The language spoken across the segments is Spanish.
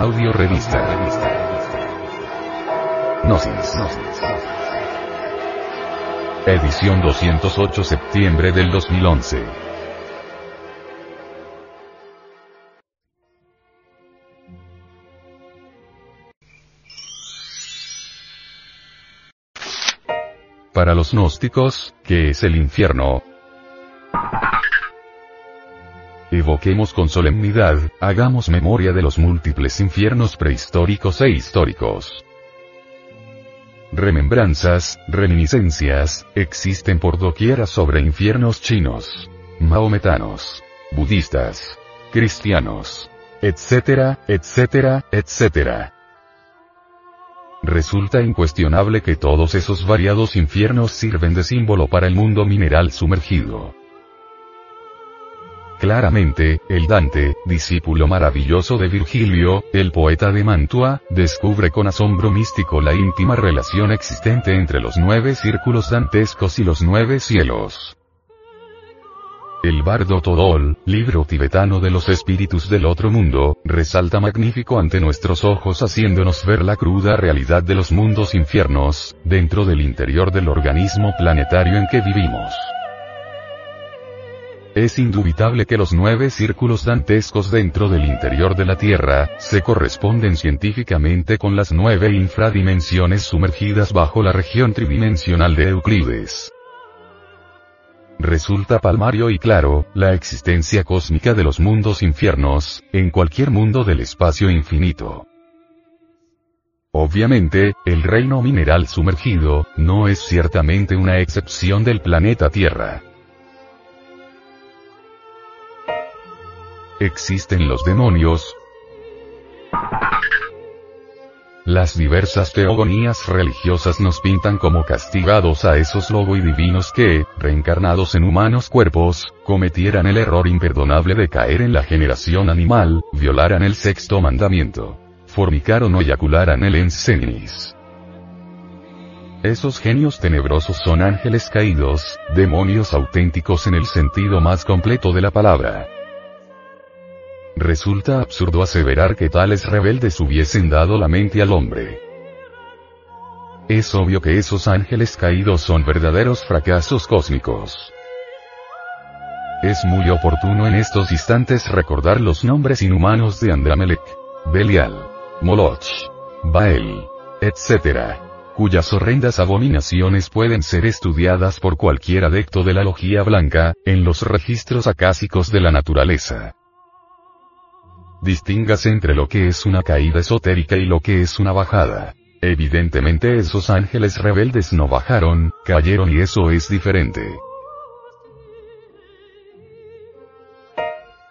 Audio Revista. Gnosis. Edición 208 septiembre del 2011. Para los gnósticos, ¿qué es el infierno? Evoquemos con solemnidad, hagamos memoria de los múltiples infiernos prehistóricos e históricos. Remembranzas, reminiscencias, existen por doquiera sobre infiernos chinos, maometanos, budistas, cristianos, etcétera, etcétera, etcétera. Resulta incuestionable que todos esos variados infiernos sirven de símbolo para el mundo mineral sumergido. Claramente, el Dante, discípulo maravilloso de Virgilio, el poeta de Mantua, descubre con asombro místico la íntima relación existente entre los nueve círculos dantescos y los nueve cielos. El bardo Todol, libro tibetano de los espíritus del otro mundo, resalta magnífico ante nuestros ojos haciéndonos ver la cruda realidad de los mundos infiernos, dentro del interior del organismo planetario en que vivimos. Es indubitable que los nueve círculos dantescos dentro del interior de la Tierra, se corresponden científicamente con las nueve infradimensiones sumergidas bajo la región tridimensional de Euclides. Resulta palmario y claro, la existencia cósmica de los mundos infiernos, en cualquier mundo del espacio infinito. Obviamente, el reino mineral sumergido, no es ciertamente una excepción del planeta Tierra. ¿Existen los demonios? Las diversas teogonías religiosas nos pintan como castigados a esos lobo y divinos que, reencarnados en humanos cuerpos, cometieran el error imperdonable de caer en la generación animal, violaran el sexto mandamiento. Fornicaron o eyacularan el ensenis. Esos genios tenebrosos son ángeles caídos, demonios auténticos en el sentido más completo de la palabra. Resulta absurdo aseverar que tales rebeldes hubiesen dado la mente al hombre. Es obvio que esos ángeles caídos son verdaderos fracasos cósmicos. Es muy oportuno en estos instantes recordar los nombres inhumanos de Andramelech, Belial, Moloch, Bael, etc., cuyas horrendas abominaciones pueden ser estudiadas por cualquier adepto de la logía blanca, en los registros acásicos de la naturaleza. Distíngase entre lo que es una caída esotérica y lo que es una bajada. Evidentemente esos ángeles rebeldes no bajaron, cayeron y eso es diferente.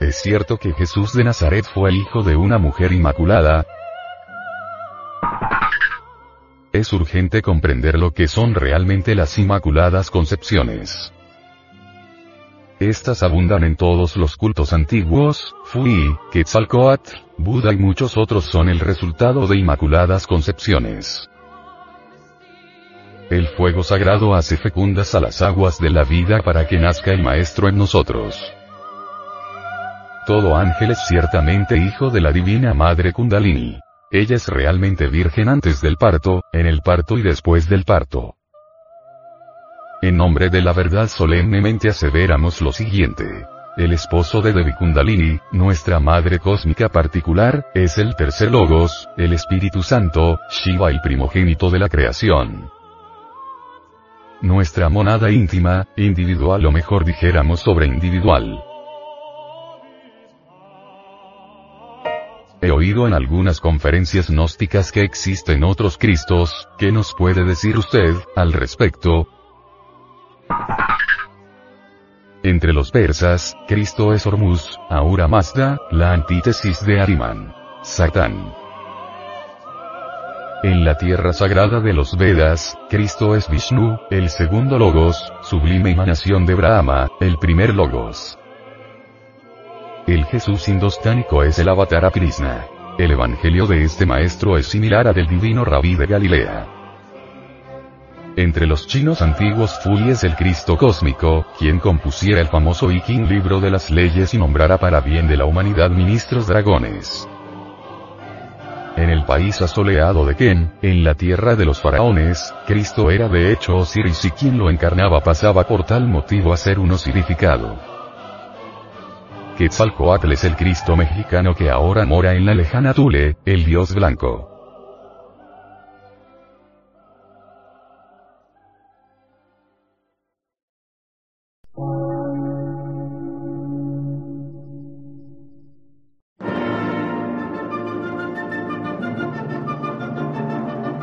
¿Es cierto que Jesús de Nazaret fue hijo de una mujer inmaculada? Es urgente comprender lo que son realmente las inmaculadas concepciones. Estas abundan en todos los cultos antiguos, Fui, Quetzalcoatl, Buda y muchos otros son el resultado de inmaculadas concepciones. El fuego sagrado hace fecundas a las aguas de la vida para que nazca el Maestro en nosotros. Todo ángel es ciertamente hijo de la Divina Madre Kundalini. Ella es realmente virgen antes del parto, en el parto y después del parto. En nombre de la verdad solemnemente aseveramos lo siguiente. El esposo de Devi Kundalini, nuestra madre cósmica particular, es el tercer logos, el Espíritu Santo, Shiva el primogénito de la creación. Nuestra monada íntima, individual o mejor dijéramos sobre individual. He oído en algunas conferencias gnósticas que existen otros Cristos, ¿qué nos puede decir usted, al respecto? Entre los persas, Cristo es Hormuz, Ahura Mazda, la antítesis de Ariman. Satán. En la tierra sagrada de los Vedas, Cristo es Vishnu, el segundo Logos, sublime emanación de Brahma, el primer Logos. El Jesús indostánico es el avatar a Krishna. El evangelio de este maestro es similar al del divino Rabí de Galilea. Entre los chinos antiguos Fui es el Cristo cósmico, quien compusiera el famoso Viking libro de las leyes y nombrara para bien de la humanidad ministros dragones. En el país asoleado de Ken, en la tierra de los faraones, Cristo era de hecho Osiris y quien lo encarnaba pasaba por tal motivo a ser un osirificado. Quetzalcoatl es el Cristo mexicano que ahora mora en la lejana Tule, el dios blanco.